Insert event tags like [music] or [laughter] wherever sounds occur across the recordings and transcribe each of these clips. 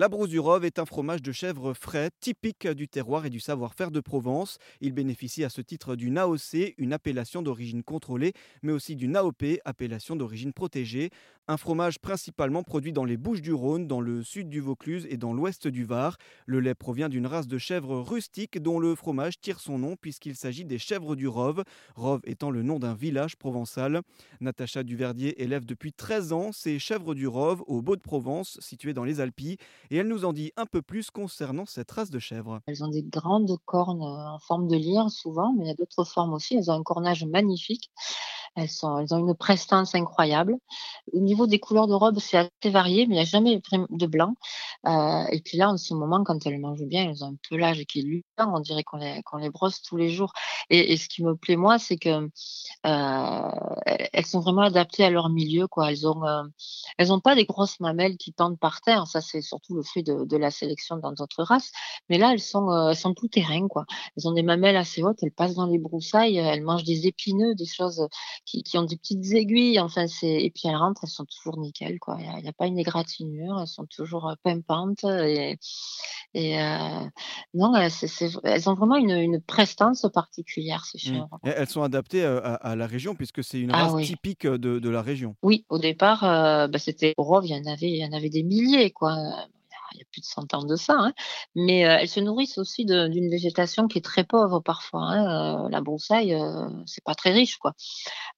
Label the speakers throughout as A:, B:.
A: La Rove est un fromage de chèvre frais, typique du terroir et du savoir-faire de Provence. Il bénéficie à ce titre d'une AOC, une appellation d'origine contrôlée, mais aussi d'une AOP, appellation d'origine protégée. Un fromage principalement produit dans les Bouches du Rhône, dans le sud du Vaucluse et dans l'ouest du Var. Le lait provient d'une race de chèvres rustiques dont le fromage tire son nom puisqu'il s'agit des chèvres du Rove, Rove étant le nom d'un village provençal. Natacha Duverdier élève depuis 13 ans ces chèvres du Rove au Beau de Provence, situé dans les Alpilles et elle nous en dit un peu plus concernant cette race de chèvre.
B: Elles ont des grandes cornes euh, en forme de lyre souvent, mais il y a d'autres formes aussi. Elles ont un cornage magnifique. Elles, sont, elles ont une prestance incroyable. Au niveau des couleurs de robe, c'est assez varié, mais il n'y a jamais de blanc. Euh, et puis là, en ce moment, quand elles mangent bien, elles ont un pelage qui est luisant. On dirait qu'on les, qu'on les brosse tous les jours. Et, ce qui me plaît, moi, c'est que euh, sont vraiment adaptées à leur milieu. Quoi. Elles ont, euh, elles n'ont pas des grosses mamelles qui pendent par terre. Ça, c'est surtout le fruit de, de la sélection dans d'autres races. Mais là, elles sont, euh, elles sont tout terrain. Quoi. Elles ont des mamelles assez hautes. Elles passent dans les broussailles. Elles mangent des épineux, des choses qui, qui ont des petites aiguilles. Enfin, c'est et puis elles rentrent, elles sont toujours nickel, quoi. Il n'y a, a, pas une égratignure, elles sont toujours euh, pimpantes et, et euh, non, c est, c est, elles ont vraiment une, une prestance particulière, ces
A: Mmh. Et elles sont adaptées euh, à, à la région puisque c'est une
B: Ah
A: race
B: oui.
A: typique de, de la région.
B: Oui, au départ, euh, bah, c'était au Rove, il y en avait, il y en avait des milliers, quoi. Il y a plus de 100 ans de ça, hein. mais euh, elles se nourrissent aussi d'une végétation qui est très pauvre parfois. hein. Euh, la broussaille, euh, c'est pas très riche, quoi.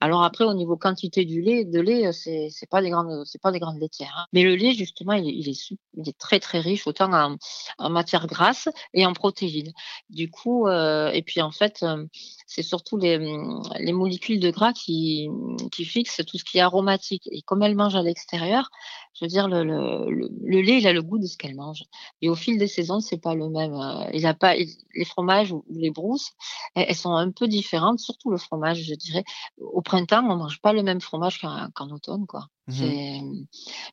B: Alors après, au niveau quantité du lait, de lait, euh, c'est pas des grandes, c'est pas des grandes laitières. hein. Mais le lait, justement, il est, il est, il est très très riche, autant en, en matière grasse et en protéines. Du coup, euh, et puis en fait, euh, c'est surtout les, hum, les molécules de gras qui, qui fixent tout ce qui est aromatique. Et comme elles mangent à l'extérieur, je veux dire, le, le, le, le lait, il a le goût de ce qu'elle mange. Et au fil des saisons, c'est pas le même. euh, Il a pas il- les fromages ou les brousses, elles, elles sont un peu différentes, surtout le fromage, je dirais. Au printemps, on mange pas le même fromage qu'en automne, quoi.
A: Mhm.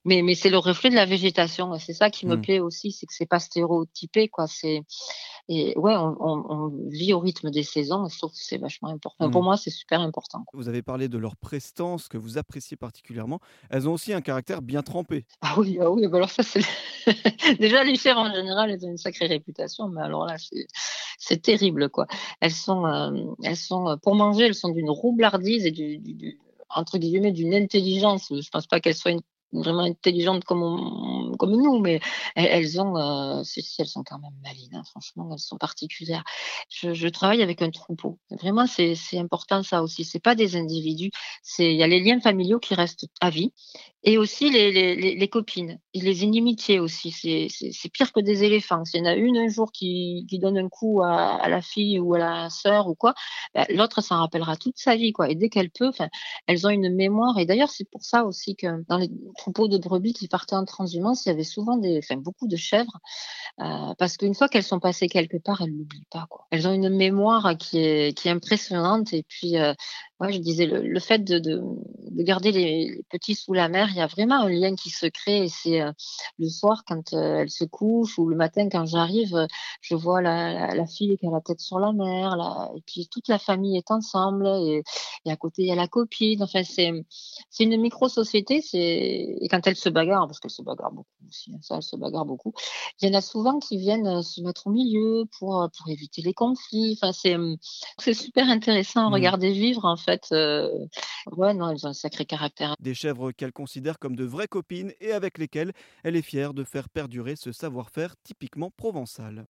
B: Mais, mais c'est le reflet de la végétation. C'est ça qui me
A: Mm.
B: plaît aussi, c'est que c'est pas stéréotypé, quoi. C'est, et ouais, on, on, on vit au rythme des saisons, et je trouve que c'est vachement important. Pour
A: Mm.
B: moi, c'est super important. quoi.
A: Vous avez parlé de leur prestance que vous appréciez particulièrement. Elles ont aussi un caractère bien trempé.
B: Ah oui, ah oui, bah alors ça, c'est [laughs] déjà les chèvres en général, elles ont une sacrée réputation, mais alors là, c'est terrible, quoi. Elles sont, euh, elles sont, euh, pour manger, elles sont d'une roublardise et du, du, du- entre guillemets, d'une intelligence. Je pense pas qu'elles soient une- vraiment intelligentes comme, on- comme nous, mais elles, ont, euh, si, si, elles sont quand même malines, hein, franchement, elles sont particulières. Je, travaille avec un troupeau. Vraiment, c'est important ça aussi. C'est pas des individus, c'est il y a les liens familiaux qui restent à vie. Et aussi les, les, les, copines, les inimitiés aussi. C'est pire que des éléphants. S'il y en a une un jour qui, qui donne un coup à, la fille ou à la sœur ou quoi, ben, l'autre s'en rappellera toute sa vie. quoi. Et dès qu'elle peut, elles ont une mémoire. Et d'ailleurs, c'est pour ça aussi que dans les troupeaux de brebis qui partaient en transhumance, il y avait souvent des, enfin, beaucoup de chèvres. euh, parce qu'une fois qu'elles sont passées quelque part, elles l'oublient pas. Quoi. Elles ont une mémoire qui est, qui impressionnante. Et puis, euh, ouais, je disais, le, le fait de, de, de garder les, les petits sous la mer, il y a vraiment un lien qui se crée. C'est euh, le soir quand euh, elle se couche ou le matin quand j'arrive, euh, je vois la, la, la fille qui a la tête sur la mer. Et puis toute la famille est ensemble. Et, et à côté, il y a la copine. Enfin, c'est une micro-société. Et quand elles se bagarrent, parce qu'elles se bagarrent beaucoup aussi, hein, ça, elles se bagarrent beaucoup, il y en a souvent qui viennent euh, se mettre au milieu pour, pour éviter les conflits. Enfin, c'est super intéressant à
A: Mm.
B: regarder vivre, en euh.
A: Des chèvres qu'elle considère comme de vraies copines et avec lesquelles elle est fière de faire perdurer ce savoir-faire typiquement provençal.